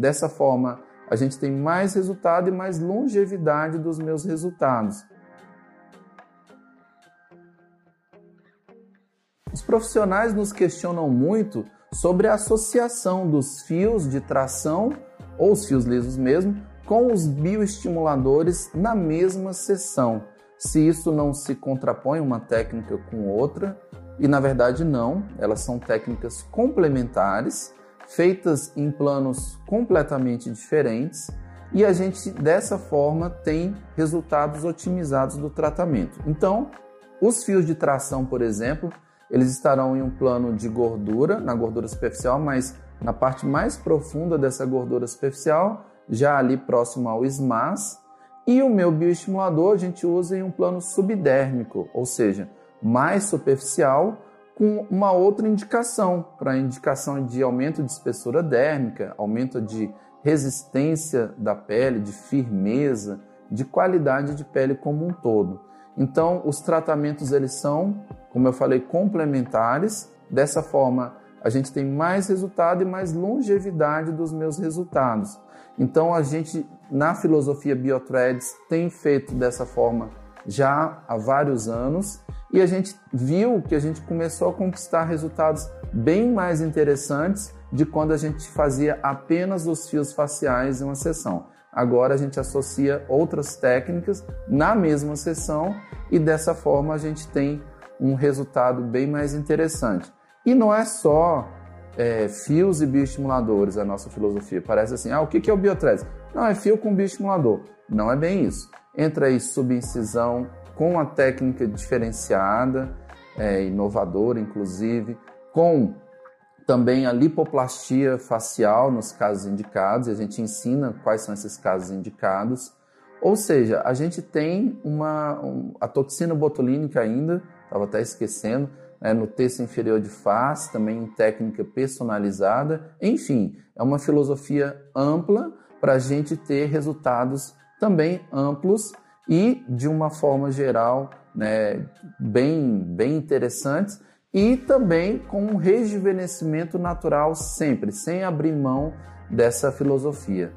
Dessa forma, a gente tem mais resultado e mais longevidade dos meus resultados. Os profissionais nos questionam muito sobre a associação dos fios de tração, ou os fios lisos mesmo, com os bioestimuladores na mesma sessão. Se isso não se contrapõe uma técnica com outra, e na verdade não, elas são técnicas complementares, feitas em planos completamente diferentes, e a gente dessa forma tem resultados otimizados do tratamento. Então, os fios de tração, por exemplo, eles estarão em um plano de gordura, na gordura superficial, mas na parte mais profunda dessa gordura superficial, já ali próximo ao SMAS. E o meu bioestimulador a gente usa em um plano subdérmico, ou seja, mais superficial, com uma outra indicação, para indicação de aumento de espessura dérmica, aumento de resistência da pele, de firmeza, de qualidade de pele como um todo. Então, os tratamentos eles são, como eu falei, complementares. Dessa forma, a gente tem mais resultado e mais longevidade dos meus resultados. Então, a gente na filosofia Biothreads tem feito dessa forma já há vários anos e a gente viu que a gente começou a conquistar resultados bem mais interessantes de quando a gente fazia apenas os fios faciais em uma sessão. Agora a gente associa outras técnicas na mesma sessão e dessa forma a gente tem um resultado bem mais interessante. E não é só é, fios e bioestimuladores a nossa filosofia. Parece assim, ah, o que é o Biotreze? Não, é fio com bioestimulador. Não é bem isso. Entra aí subincisão com a técnica diferenciada, é, inovadora inclusive, com também a lipoplastia facial nos casos indicados, e a gente ensina quais são esses casos indicados. Ou seja, a gente tem uma um, a toxina botulínica ainda, estava até esquecendo, né, no terço inferior de face, também em técnica personalizada. Enfim, é uma filosofia ampla para a gente ter resultados também amplos e de uma forma geral né, bem, bem interessantes e também com um rejuvenescimento natural sempre, sem abrir mão dessa filosofia.